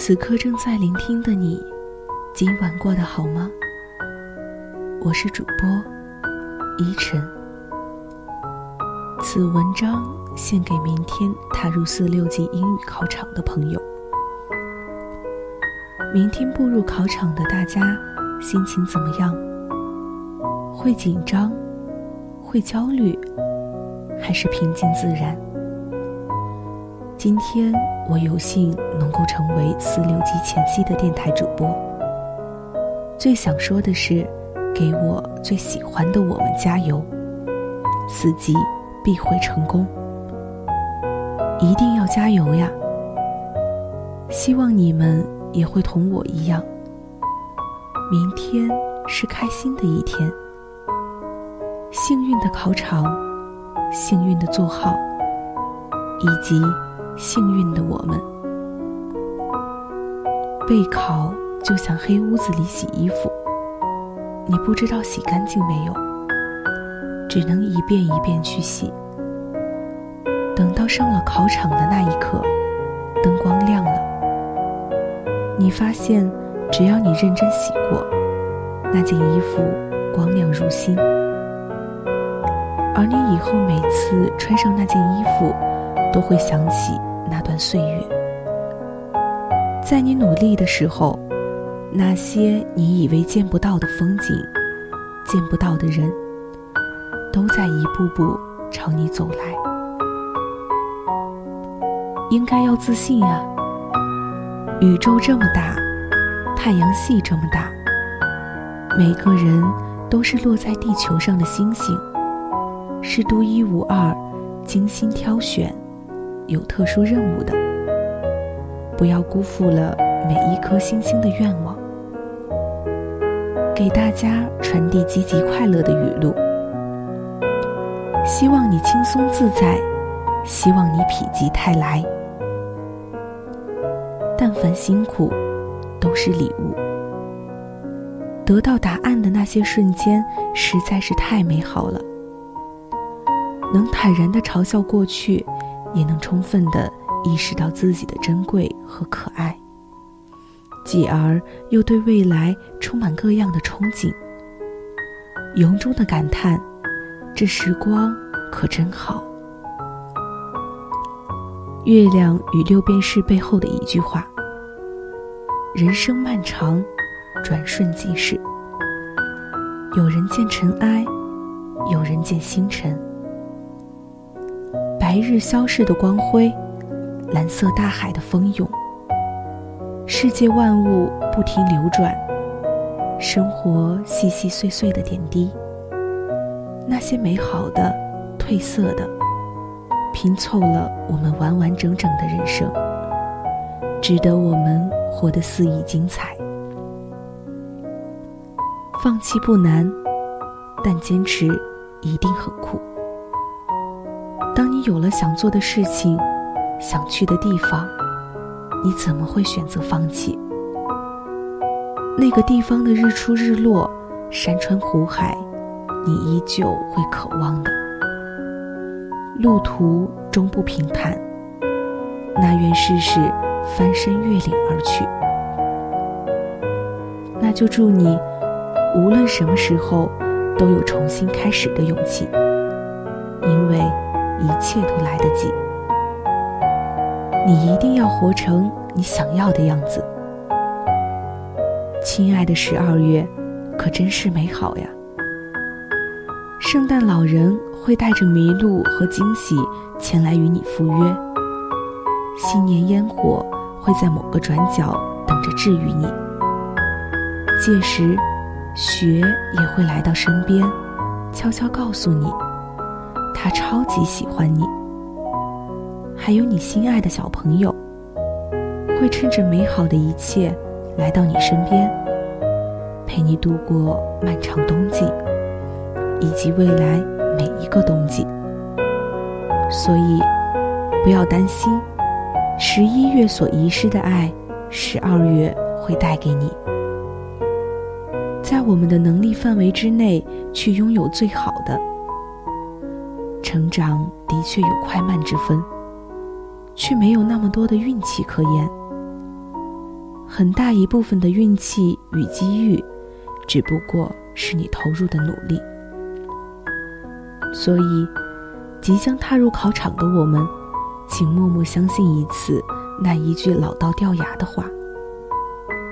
此刻正在聆听的你，今晚过得好吗？我是主播依晨。此文章献给明天踏入四六级英语考场的朋友。明天步入考场的大家，心情怎么样？会紧张，会焦虑，还是平静自然？今天我有幸能够成为四六级前夕的电台主播。最想说的是，给我最喜欢的我们加油！四级必会成功，一定要加油呀！希望你们也会同我一样，明天是开心的一天。幸运的考场，幸运的座号，以及幸运的我们。备考就像黑屋子里洗衣服，你不知道洗干净没有，只能一遍一遍去洗。等到上了考场的那一刻，灯光亮了，你发现，只要你认真洗过，那件衣服光亮如新。而你以后每次穿上那件衣服，都会想起那段岁月。在你努力的时候，那些你以为见不到的风景、见不到的人，都在一步步朝你走来。应该要自信呀！宇宙这么大，太阳系这么大，每个人都是落在地球上的星星。是独一无二、精心挑选、有特殊任务的。不要辜负了每一颗星星的愿望。给大家传递积极快乐的语录：希望你轻松自在，希望你否极泰来。但凡辛苦，都是礼物。得到答案的那些瞬间，实在是太美好了。能坦然地嘲笑过去，也能充分地意识到自己的珍贵和可爱，继而又对未来充满各样的憧憬，由衷地感叹：这时光可真好。月亮与六便士背后的一句话：人生漫长，转瞬即逝。有人见尘埃，有人见星辰。白日消逝的光辉，蓝色大海的蜂涌，世界万物不停流转，生活细细碎碎的点滴，那些美好的、褪色的，拼凑了我们完完整整的人生，值得我们活得肆意精彩。放弃不难，但坚持一定很酷。你有了想做的事情，想去的地方，你怎么会选择放弃？那个地方的日出日落、山川湖海，你依旧会渴望的。路途终不平坦，那愿试试翻山越岭而去。那就祝你，无论什么时候，都有重新开始的勇气，因为。一切都来得及，你一定要活成你想要的样子。亲爱的十二月，可真是美好呀！圣诞老人会带着麋鹿和惊喜前来与你赴约，新年烟火会在某个转角等着治愈你。届时，雪也会来到身边，悄悄告诉你。他超级喜欢你，还有你心爱的小朋友，会趁着美好的一切来到你身边，陪你度过漫长冬季，以及未来每一个冬季。所以，不要担心，十一月所遗失的爱，十二月会带给你。在我们的能力范围之内，去拥有最好的。成长的确有快慢之分，却没有那么多的运气可言。很大一部分的运气与机遇，只不过是你投入的努力。所以，即将踏入考场的我们，请默默相信一次那一句老到掉牙的话：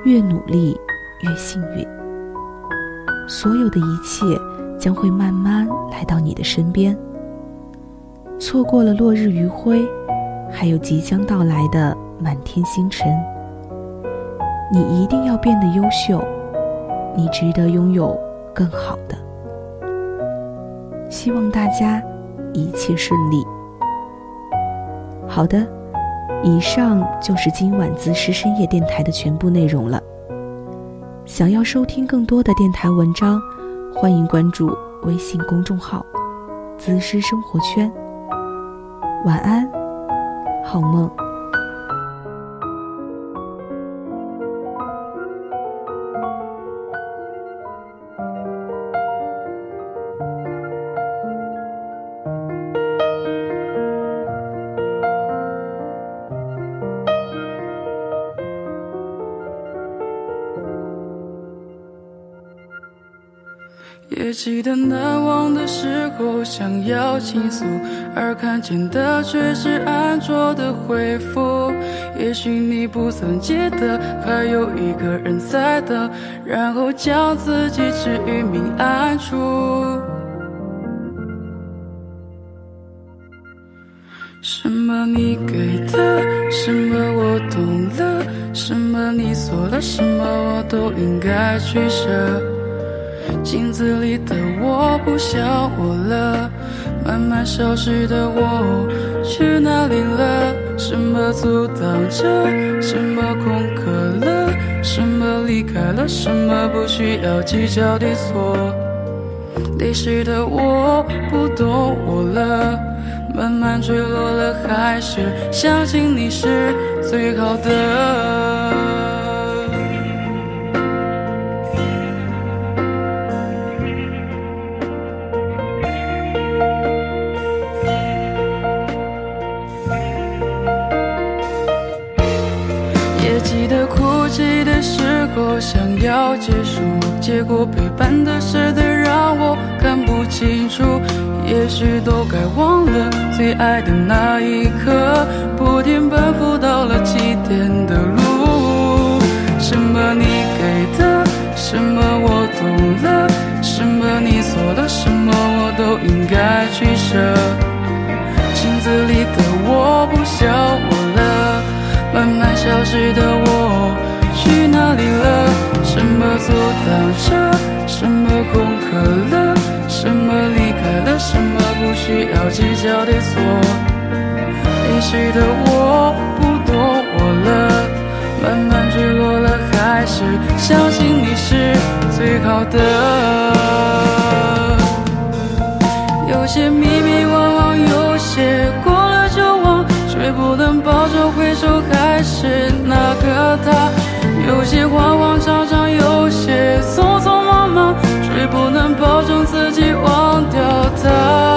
越努力，越幸运。所有的一切将会慢慢来到你的身边。错过了落日余晖，还有即将到来的满天星辰。你一定要变得优秀，你值得拥有更好的。希望大家一切顺利。好的，以上就是今晚姿师深夜电台的全部内容了。想要收听更多的电台文章，欢迎关注微信公众号“姿师生活圈”。晚安，好梦。记得难忘的时候，想要倾诉，而看见的却是安卓的回复。也许你不曾记得，还有一个人在等，然后将自己置于明暗处。什么你给的，什么我懂了，什么你做了，什么我都应该取舍。镜子里的我不像我了，慢慢消失的我去哪里了？什么阻挡着？什么空壳了？什么离开了？什么不需要计较对错？历史的我不懂我了，慢慢坠落了，还是相信你是最好的。得哭泣的时候想要结束，结果陪伴的舍得让我看不清楚。也许都该忘了最爱的那一刻，不停奔赴到了起点的路。阻挡着？什么空壳了？什么离开了？什么不需要计较对错？离去的我不懂我了，慢慢坠落了，还是相信你是最好的。有些迷迷惘惘，有些过了就忘，却不能保证回首还是那个他。有些慌慌张张，些匆匆忙忙却不能保证自己忘掉他